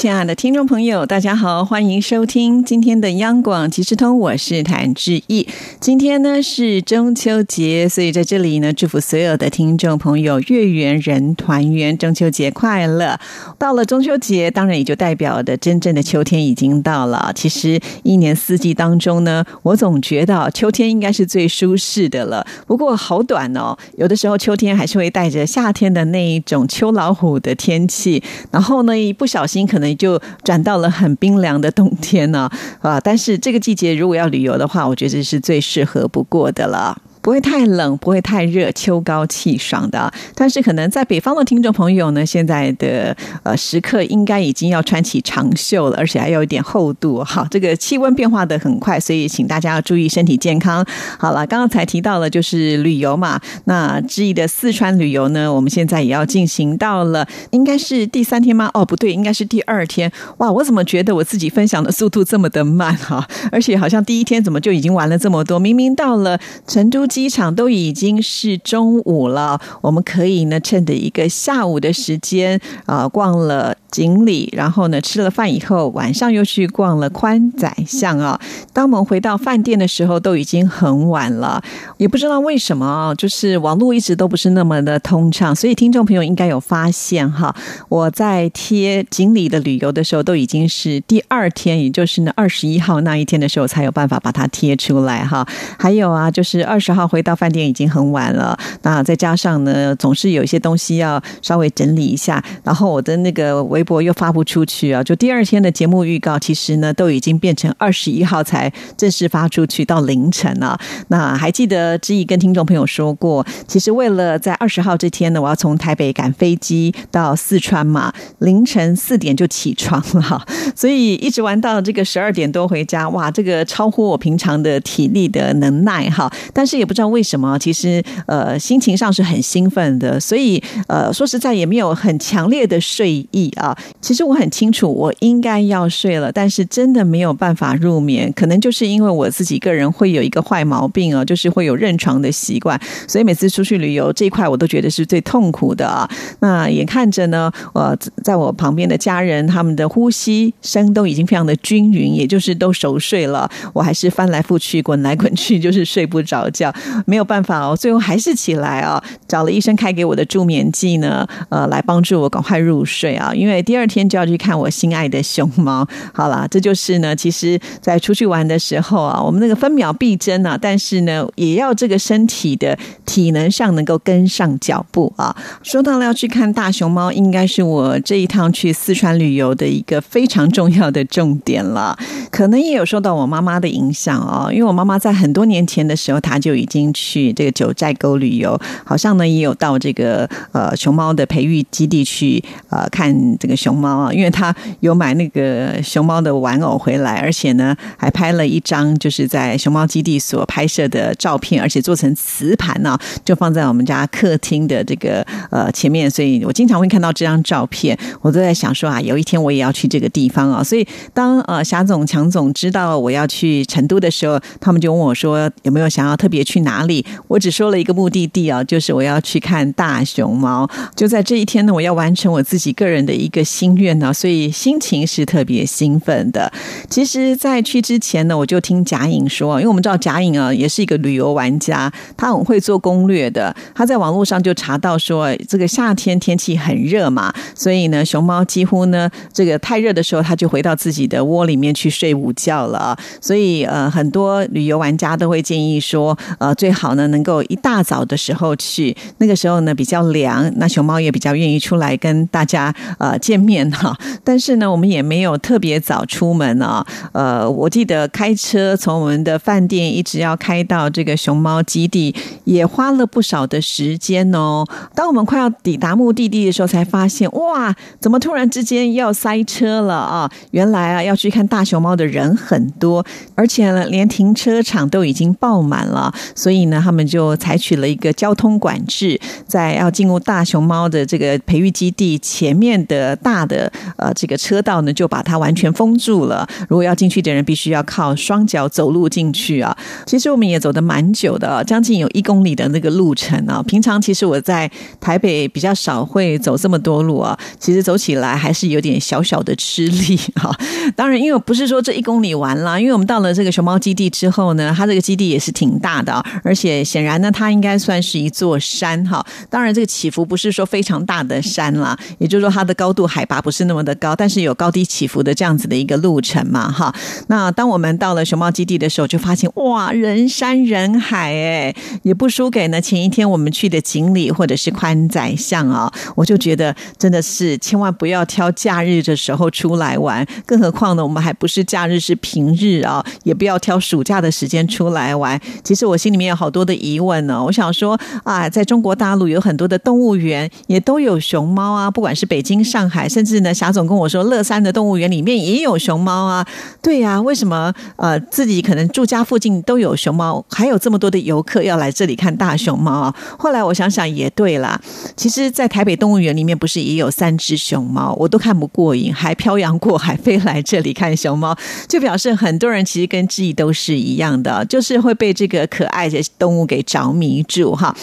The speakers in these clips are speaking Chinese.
亲爱的听众朋友，大家好，欢迎收听今天的央广即时通，我是谭志毅。今天呢是中秋节，所以在这里呢，祝福所有的听众朋友月圆人团圆，中秋节快乐。到了中秋节，当然也就代表的真正的秋天已经到了。其实一年四季当中呢，我总觉得秋天应该是最舒适的了。不过好短哦，有的时候秋天还是会带着夏天的那一种秋老虎的天气，然后呢，一不小心可能。你就转到了很冰凉的冬天呢，啊！但是这个季节如果要旅游的话，我觉得是最适合不过的了。不会太冷，不会太热，秋高气爽的。但是可能在北方的听众朋友呢，现在的呃时刻应该已经要穿起长袖了，而且还有一点厚度。好，这个气温变化的很快，所以请大家要注意身体健康。好了，刚刚才提到了就是旅游嘛，那之意的四川旅游呢，我们现在也要进行到了，应该是第三天吗？哦，不对，应该是第二天。哇，我怎么觉得我自己分享的速度这么的慢哈？而且好像第一天怎么就已经玩了这么多？明明到了成都。机场都已经是中午了，我们可以呢趁着一个下午的时间啊逛了。锦里，然后呢，吃了饭以后，晚上又去逛了宽窄巷啊。当我们回到饭店的时候，都已经很晚了，也不知道为什么啊，就是网络一直都不是那么的通畅。所以听众朋友应该有发现哈，我在贴锦里的旅游的时候，都已经是第二天，也就是呢二十一号那一天的时候，才有办法把它贴出来哈。还有啊，就是二十号回到饭店已经很晚了，那再加上呢，总是有一些东西要稍微整理一下，然后我的那个微。博又发不出去啊！就第二天的节目预告，其实呢都已经变成二十一号才正式发出去，到凌晨了。那还记得知意跟听众朋友说过，其实为了在二十号这天呢，我要从台北赶飞机到四川嘛，凌晨四点就起床了，所以一直玩到这个十二点多回家。哇，这个超乎我平常的体力的能耐哈！但是也不知道为什么，其实呃心情上是很兴奋的，所以呃说实在也没有很强烈的睡意啊。其实我很清楚，我应该要睡了，但是真的没有办法入眠，可能就是因为我自己个人会有一个坏毛病啊，就是会有认床的习惯，所以每次出去旅游这一块，我都觉得是最痛苦的啊。那眼看着呢，呃，在我旁边的家人，他们的呼吸声都已经非常的均匀，也就是都熟睡了，我还是翻来覆去，滚来滚去，就是睡不着觉，没有办法哦，最后还是起来啊，找了医生开给我的助眠剂呢，呃，来帮助我赶快入睡啊，因为。第二天就要去看我心爱的熊猫，好了，这就是呢。其实，在出去玩的时候啊，我们那个分秒必争啊，但是呢，也要这个身体的体能上能够跟上脚步啊。说到了要去看大熊猫，应该是我这一趟去四川旅游的一个非常重要的重点了。可能也有受到我妈妈的影响哦，因为我妈妈在很多年前的时候，她就已经去这个九寨沟旅游，好像呢也有到这个呃熊猫的培育基地去呃看这个熊猫啊，因为他有买那个熊猫的玩偶回来，而且呢还拍了一张就是在熊猫基地所拍摄的照片，而且做成磁盘呢，就放在我们家客厅的这个呃前面，所以我经常会看到这张照片，我都在想说啊，有一天我也要去这个地方啊，所以当呃霞总强。总知道我要去成都的时候，他们就问我说：“有没有想要特别去哪里？”我只说了一个目的地啊，就是我要去看大熊猫。就在这一天呢，我要完成我自己个人的一个心愿呢，所以心情是特别兴奋的。其实，在去之前呢，我就听贾颖说，因为我们知道贾颖啊，也是一个旅游玩家，他很会做攻略的。他在网络上就查到说，这个夏天天气很热嘛，所以呢，熊猫几乎呢，这个太热的时候，他就回到自己的窝里面去睡。睡午觉了，所以呃，很多旅游玩家都会建议说，呃，最好呢能够一大早的时候去，那个时候呢比较凉，那熊猫也比较愿意出来跟大家呃见面哈。但是呢，我们也没有特别早出门啊。呃，我记得开车从我们的饭店一直要开到这个熊猫基地，也花了不少的时间哦。当我们快要抵达目的地的时候，才发现哇，怎么突然之间要塞车了啊？原来啊，要去看大熊猫。的人很多，而且呢，连停车场都已经爆满了，所以呢，他们就采取了一个交通管制，在要进入大熊猫的这个培育基地前面的大的呃这个车道呢，就把它完全封住了。如果要进去的人，必须要靠双脚走路进去啊。其实我们也走得蛮久的，将近有一公里的那个路程啊。平常其实我在台北比较少会走这么多路啊，其实走起来还是有点小小的吃力哈。当然，因为不是说这一公里完了，因为我们到了这个熊猫基地之后呢，它这个基地也是挺大的啊，而且显然呢，它应该算是一座山哈。当然，这个起伏不是说非常大的山啦，也就是说它的高度海拔不是那么的高，但是有高低起伏的这样子的一个路程嘛哈。那当我们到了熊猫基地的时候，就发现哇，人山人海哎，也不输给呢前一天我们去的锦里或者是宽窄巷啊。我就觉得真的是千万不要挑假日的时候出来玩，更何况呢，我们还不是假日，是平日啊，也不要挑暑假的时间出来玩。其实我心里面有好多的疑问呢，我想说啊，在中国大陆有很多的动物园也都有熊猫啊，不管是北京、上海，甚至呢，霞总跟我说，乐山的动物园里面也有熊猫啊。对呀，为什么呃自己可能住家附近都有熊猫，还有这么多的游客要来这里看大熊猫啊？后来我想想也对啦，其实，在台北动物园里面不是也有三只熊猫，我都看不过瘾，还漂洋过海 飞来这里看熊猫，就表示很多人其实跟志毅都是一样的，就是会被这个可爱的动物给着迷住哈。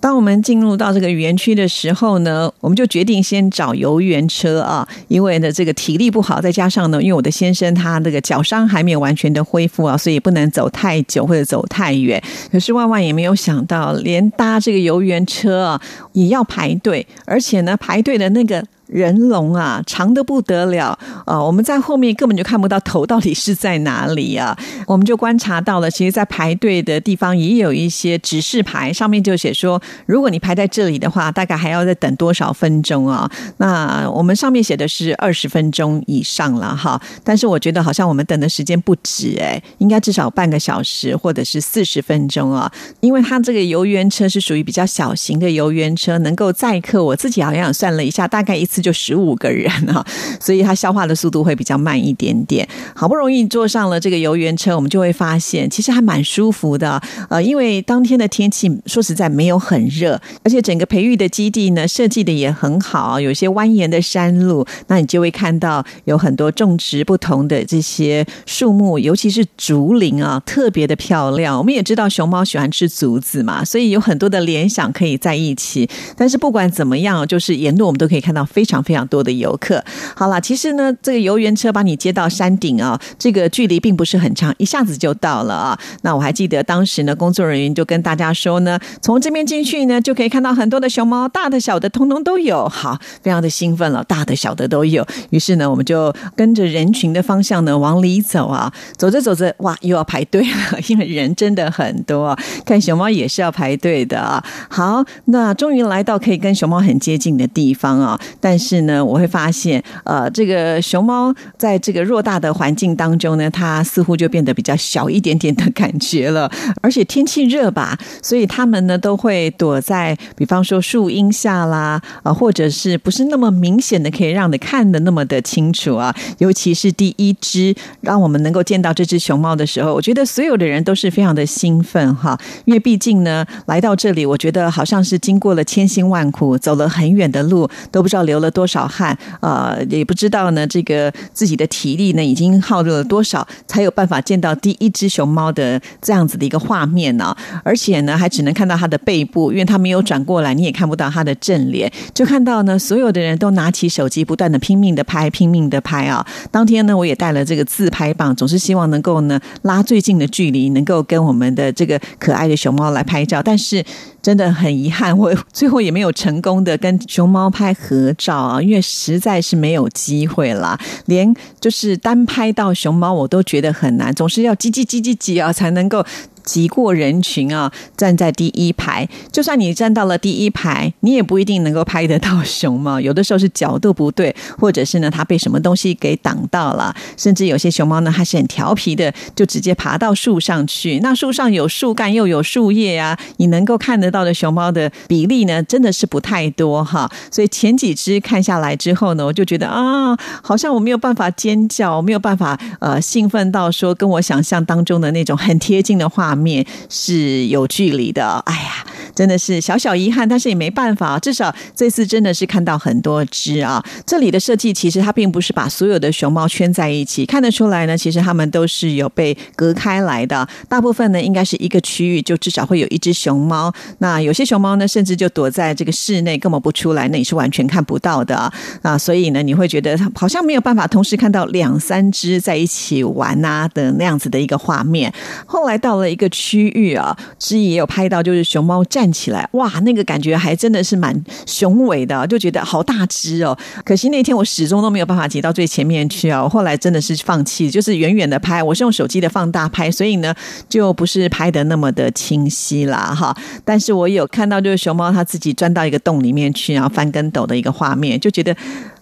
当我们进入到这个园区的时候呢，我们就决定先找游园车啊，因为呢这个体力不好，再加上呢，因为我的先生他那个脚伤还没有完全的恢复啊，所以不能走太久或者走太远。可是万万也没有想到，连搭这个游园车啊也要排队，而且呢排队的那个。人龙啊，长的不得了啊！我们在后面根本就看不到头到底是在哪里啊！我们就观察到了，其实，在排队的地方也有一些指示牌，上面就写说，如果你排在这里的话，大概还要再等多少分钟啊？那我们上面写的是二十分钟以上了哈，但是我觉得好像我们等的时间不止哎，应该至少半个小时或者是四十分钟啊，因为它这个游园车是属于比较小型的游园车，能够载客，我自己好像算了一下，大概一次。就十五个人啊，所以它消化的速度会比较慢一点点。好不容易坐上了这个游园车，我们就会发现其实还蛮舒服的。呃，因为当天的天气说实在没有很热，而且整个培育的基地呢设计的也很好，有些蜿蜒的山路，那你就会看到有很多种植不同的这些树木，尤其是竹林啊，特别的漂亮。我们也知道熊猫喜欢吃竹子嘛，所以有很多的联想可以在一起。但是不管怎么样，就是沿路我们都可以看到非非常非常多的游客。好了，其实呢，这个游园车把你接到山顶啊，这个距离并不是很长，一下子就到了啊。那我还记得当时呢，工作人员就跟大家说呢，从这边进去呢，就可以看到很多的熊猫，大的小的通通都有。好，非常的兴奋了，大的小的都有。于是呢，我们就跟着人群的方向呢往里走啊，走着走着，哇，又要排队了，因为人真的很多，看熊猫也是要排队的啊。好，那终于来到可以跟熊猫很接近的地方啊，但但是呢，我会发现，呃，这个熊猫在这个偌大的环境当中呢，它似乎就变得比较小一点点的感觉了。而且天气热吧，所以它们呢都会躲在，比方说树荫下啦，啊，或者是不是那么明显的可以让你看的那么的清楚啊？尤其是第一只让我们能够见到这只熊猫的时候，我觉得所有的人都是非常的兴奋哈，因为毕竟呢，来到这里，我觉得好像是经过了千辛万苦，走了很远的路，都不知道流。了多少汗啊？也不知道呢。这个自己的体力呢，已经耗入了多少，才有办法见到第一只熊猫的这样子的一个画面呢？而且呢，还只能看到它的背部，因为它没有转过来，你也看不到它的正脸。就看到呢，所有的人都拿起手机，不断的拼命的拍，拼命的拍啊！当天呢，我也带了这个自拍棒，总是希望能够呢拉最近的距离，能够跟我们的这个可爱的熊猫来拍照。但是真的很遗憾，我 最后也没有成功的跟熊猫拍合照。啊，因为实在是没有机会啦，连就是单拍到熊猫我都觉得很难，总是要挤挤挤挤挤啊，才能够。挤过人群啊，站在第一排。就算你站到了第一排，你也不一定能够拍得到熊猫。有的时候是角度不对，或者是呢，它被什么东西给挡到了。甚至有些熊猫呢，还是很调皮的，就直接爬到树上去。那树上有树干又有树叶啊，你能够看得到的熊猫的比例呢，真的是不太多哈。所以前几只看下来之后呢，我就觉得啊，好像我没有办法尖叫，我没有办法呃兴奋到说跟我想象当中的那种很贴近的画。面是有距离的。哎呀，真的是小小遗憾，但是也没办法。至少这次真的是看到很多只啊。这里的设计其实它并不是把所有的熊猫圈在一起，看得出来呢，其实它们都是有被隔开来的。大部分呢，应该是一个区域，就至少会有一只熊猫。那有些熊猫呢，甚至就躲在这个室内，根本不出来，那你是完全看不到的啊。所以呢，你会觉得好像没有办法同时看到两三只在一起玩啊的那样子的一个画面。后来到了一个区域啊，之也有拍到，就是熊猫站起来，哇，那个感觉还真的是蛮雄伟的，就觉得好大只哦。可惜那天我始终都没有办法挤到最前面去啊。我后来真的是放弃，就是远远的拍，我是用手机的放大拍，所以呢，就不是拍的那么的清晰啦，哈。但是我有看到，就是熊猫它自己钻到一个洞里面去，然后翻跟斗的一个画面，就觉得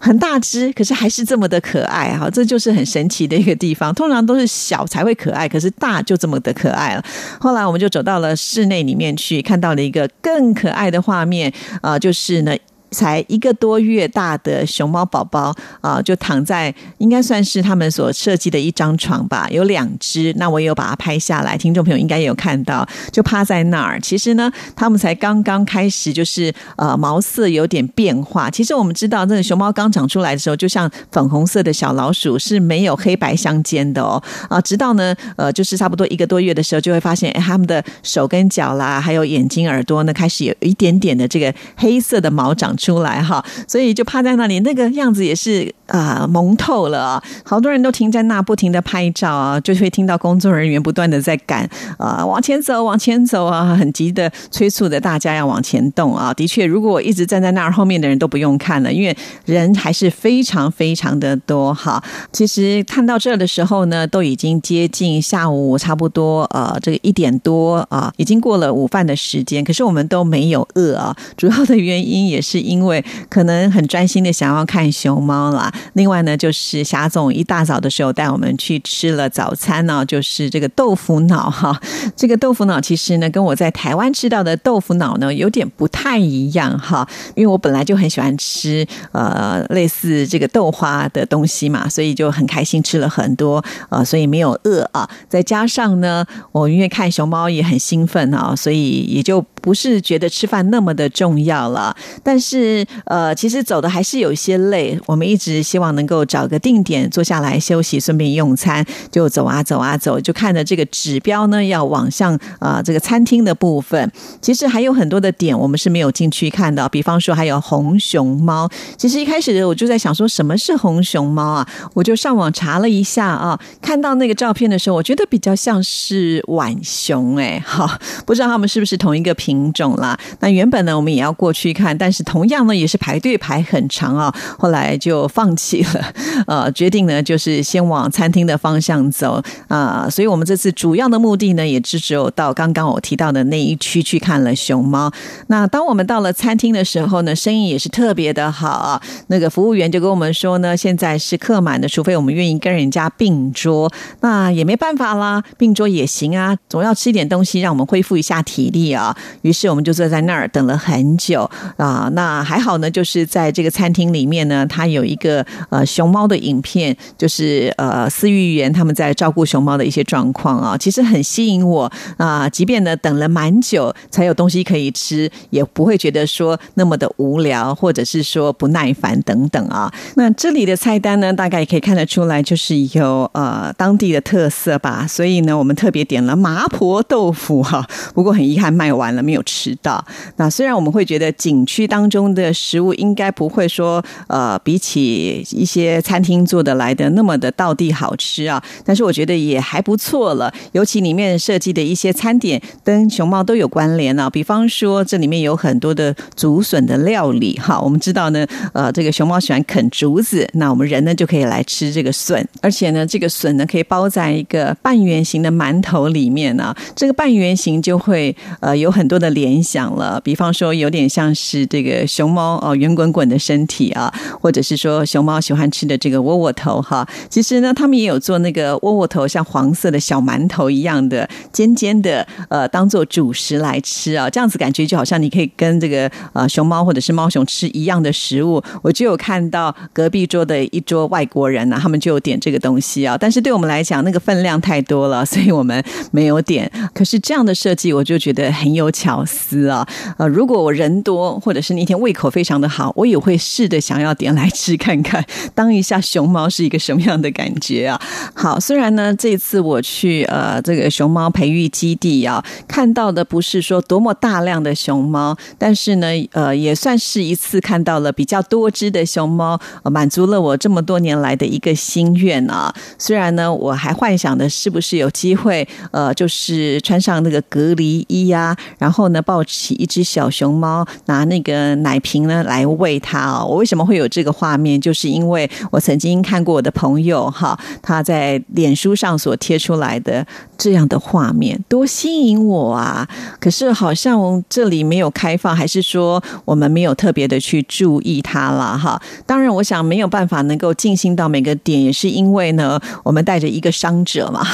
很大只，可是还是这么的可爱哈。这就是很神奇的一个地方。通常都是小才会可爱，可是大就这么的可爱了。后来我们就走到了室内里面去，看到了一个更可爱的画面啊，就是呢。才一个多月大的熊猫宝宝啊，就躺在应该算是他们所设计的一张床吧，有两只。那我也有把它拍下来，听众朋友应该也有看到，就趴在那儿。其实呢，他们才刚刚开始，就是呃毛色有点变化。其实我们知道，那个熊猫刚长出来的时候，就像粉红色的小老鼠，是没有黑白相间的哦。啊，直到呢，呃，就是差不多一个多月的时候，就会发现，哎，他们的手跟脚啦，还有眼睛、耳朵呢，开始有一点点的这个黑色的毛长。出来哈，所以就趴在那里，那个样子也是啊蒙透了啊！好多人都停在那，不停的拍照啊，就会听到工作人员不断的在赶啊，往前走，往前走啊，很急的催促着大家要往前动啊！的确，如果我一直站在那儿，后面的人都不用看了，因为人还是非常非常的多哈。其实看到这的时候呢，都已经接近下午差不多呃这个一点多啊，已经过了午饭的时间，可是我们都没有饿啊。主要的原因也是因因为可能很专心的想要看熊猫啦。另外呢，就是霞总一大早的时候带我们去吃了早餐呢，就是这个豆腐脑哈。这个豆腐脑其实呢，跟我在台湾吃到的豆腐脑呢有点不太一样哈。因为我本来就很喜欢吃呃类似这个豆花的东西嘛，所以就很开心吃了很多呃，所以没有饿啊。再加上呢，我因为看熊猫也很兴奋啊，所以也就不是觉得吃饭那么的重要了。但是呃，其实走的还是有一些累。我们一直希望能够找个定点坐下来休息，顺便用餐。就走啊走啊走，就看着这个指标呢，要往向啊这个餐厅的部分。其实还有很多的点我们是没有进去看的，比方说还有红熊猫。其实一开始我就在想说什么是红熊猫啊？我就上网查了一下啊，看到那个照片的时候，我觉得比较像是浣熊哎，好，不知道他们是不是同一个品品种啦。那原本呢，我们也要过去看，但是同样呢，也是排队排很长啊，后来就放弃了，呃，决定呢就是先往餐厅的方向走啊，所以我们这次主要的目的呢，也只只有到刚刚我提到的那一区去看了熊猫。那当我们到了餐厅的时候呢，生意也是特别的好啊，那个服务员就跟我们说呢，现在是客满的，除非我们愿意跟人家并桌，那也没办法啦，并桌也行啊，总要吃一点东西，让我们恢复一下体力啊。于是我们就坐在那儿等了很久啊，那。还好呢，就是在这个餐厅里面呢，它有一个呃熊猫的影片，就是呃饲育员他们在照顾熊猫的一些状况啊，其实很吸引我啊。即便呢等了蛮久才有东西可以吃，也不会觉得说那么的无聊，或者是说不耐烦等等啊。那这里的菜单呢，大概也可以看得出来，就是有呃当地的特色吧。所以呢，我们特别点了麻婆豆腐哈，不过很遗憾卖完了，没有吃到。那虽然我们会觉得景区当中。的食物应该不会说，呃，比起一些餐厅做的来的那么的道地好吃啊，但是我觉得也还不错了。尤其里面设计的一些餐点跟熊猫都有关联啊，比方说这里面有很多的竹笋的料理哈。我们知道呢，呃，这个熊猫喜欢啃竹子，那我们人呢就可以来吃这个笋，而且呢，这个笋呢可以包在一个半圆形的馒头里面啊，这个半圆形就会呃有很多的联想了，比方说有点像是这个熊猫哦，圆滚滚的身体啊，或者是说熊猫喜欢吃的这个窝窝头哈。其实呢，他们也有做那个窝窝头，像黄色的小馒头一样的尖尖的，呃，当做主食来吃啊。这样子感觉就好像你可以跟这个呃熊猫或者是猫熊吃一样的食物。我就有看到隔壁桌的一桌外国人呢，他们就有点这个东西啊。但是对我们来讲，那个分量太多了，所以我们没有点。可是这样的设计，我就觉得很有巧思啊。呃，如果我人多，或者是那天胃口非常的好，我也会试着想要点来吃看看，当一下熊猫是一个什么样的感觉啊？好，虽然呢，这次我去呃这个熊猫培育基地啊，看到的不是说多么大量的熊猫，但是呢，呃，也算是一次看到了比较多只的熊猫，满足了我这么多年来的一个心愿啊。虽然呢，我还幻想的是不是有机会，呃，就是穿上那个隔离衣呀，然后后呢，抱起一只小熊猫，拿那个奶瓶呢来喂它哦。我为什么会有这个画面？就是因为我曾经看过我的朋友哈，他在脸书上所贴出来的这样的画面，多吸引我啊！可是好像这里没有开放，还是说我们没有特别的去注意它了哈？当然，我想没有办法能够进行到每个点，也是因为呢，我们带着一个伤者嘛，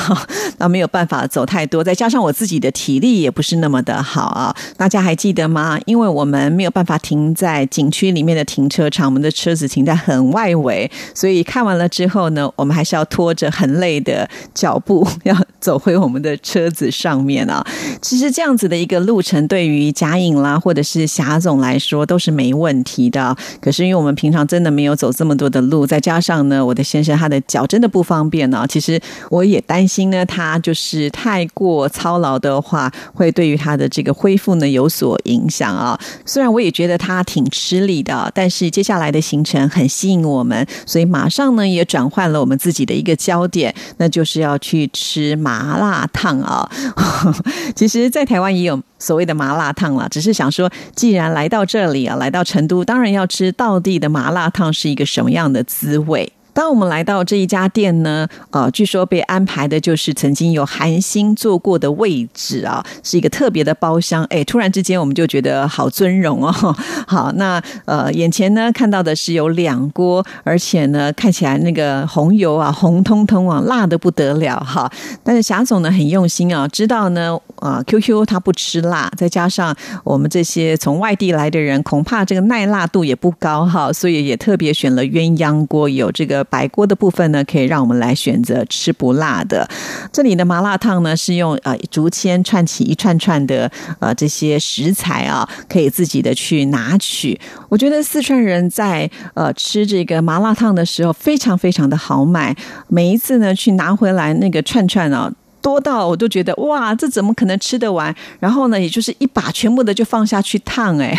那没有办法走太多，再加上我自己的体力也不是那么的好啊。大家还记得吗？因为我们没有办法停在景区里面的停车场，我们的车子停在很外围，所以看完了之后呢，我们还是要拖着很累的脚步 要走回我们的车子上面啊。其实这样子的一个路程，对于贾颖啦或者是霞总来说都是没问题的。可是因为我们平常真的没有走这么多的路，再加上呢，我的先生他的脚真的不方便呢。其实我也担心呢，他就是太过操劳的话，会对于他的这个恢复呢有所影响啊。虽然我也觉得他挺吃力的，但是接下来的行程很吸引我们，所以马上呢也转换了我们自己的一个焦点，那就是要去吃麻辣烫啊。其实，在台湾也有所谓的麻辣烫了，只是想说，既然来到这里啊，来到成都，当然要吃到地的麻辣烫是一个什么样的滋味。当我们来到这一家店呢，呃，据说被安排的就是曾经有韩星坐过的位置啊，是一个特别的包厢。哎，突然之间我们就觉得好尊荣哦。好，那呃，眼前呢看到的是有两锅，而且呢看起来那个红油啊红彤彤啊，辣的不得了哈。但是霞总呢很用心啊，知道呢啊 QQ 他不吃辣，再加上我们这些从外地来的人，恐怕这个耐辣度也不高哈，所以也特别选了鸳鸯锅，有这个。白锅的部分呢，可以让我们来选择吃不辣的。这里的麻辣烫呢，是用呃竹签串起一串串的呃这些食材啊，可以自己的去拿取。我觉得四川人在呃吃这个麻辣烫的时候，非常非常的好买。每一次呢，去拿回来那个串串啊。多到我都觉得哇，这怎么可能吃得完？然后呢，也就是一把全部的就放下去烫，哎，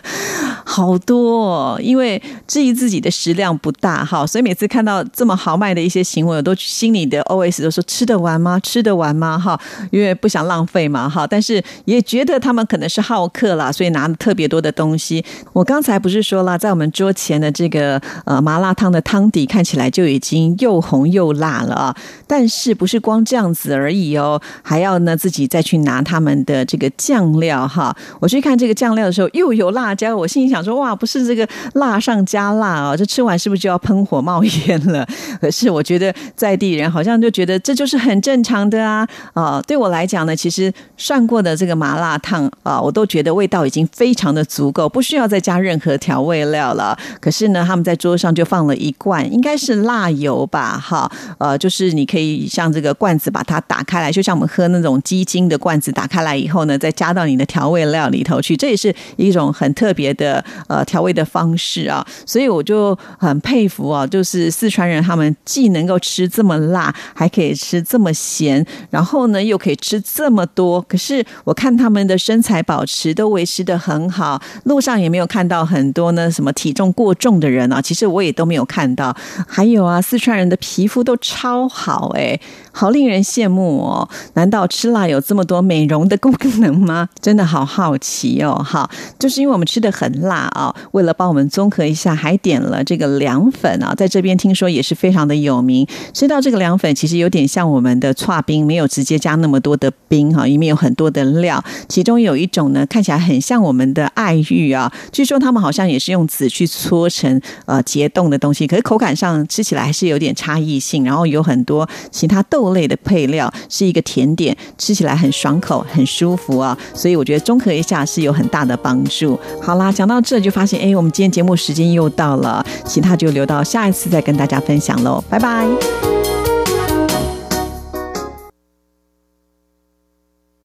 好多，哦因为质疑自己的食量不大哈，所以每次看到这么豪迈的一些行为，我都心里的 O S 都说吃得完吗？吃得完吗？哈，因为不想浪费嘛哈，但是也觉得他们可能是好客啦，所以拿了特别多的东西。我刚才不是说了，在我们桌前的这个呃麻辣烫的汤底看起来就已经又红又辣了啊，但是不是光这样子。而已哦，还要呢自己再去拿他们的这个酱料哈。我去看这个酱料的时候，又有辣椒，我心里想说哇，不是这个辣上加辣哦，这吃完是不是就要喷火冒烟了？可是我觉得在地人好像就觉得这就是很正常的啊啊！对我来讲呢，其实涮过的这个麻辣烫啊，我都觉得味道已经非常的足够，不需要再加任何调味料了。可是呢，他们在桌上就放了一罐，应该是辣油吧？哈，呃，就是你可以像这个罐子把它。打开来，就像我们喝那种鸡精的罐子，打开来以后呢，再加到你的调味料里头去，这也是一种很特别的呃调味的方式啊。所以我就很佩服啊，就是四川人他们既能够吃这么辣，还可以吃这么咸，然后呢又可以吃这么多。可是我看他们的身材保持都维持的很好，路上也没有看到很多呢什么体重过重的人啊。其实我也都没有看到。还有啊，四川人的皮肤都超好哎，好令人羡慕。慕哦。难道吃辣有这么多美容的功能吗？真的好好奇哦。好，就是因为我们吃的很辣啊，为了帮我们综合一下，还点了这个凉粉啊，在这边听说也是非常的有名。吃到这个凉粉，其实有点像我们的串冰，没有直接加那么多的冰哈，里面有很多的料。其中有一种呢，看起来很像我们的爱玉啊，据说他们好像也是用籽去搓成呃结冻的东西，可是口感上吃起来还是有点差异性。然后有很多其他豆类的配料是一个甜点，吃起来很爽口，很舒服啊。所以我觉得综合一下是有很大的帮助。好啦，讲到这就发现，哎，我们今天节目时间又到了，其他就留到下一次再跟大家分享喽，拜拜。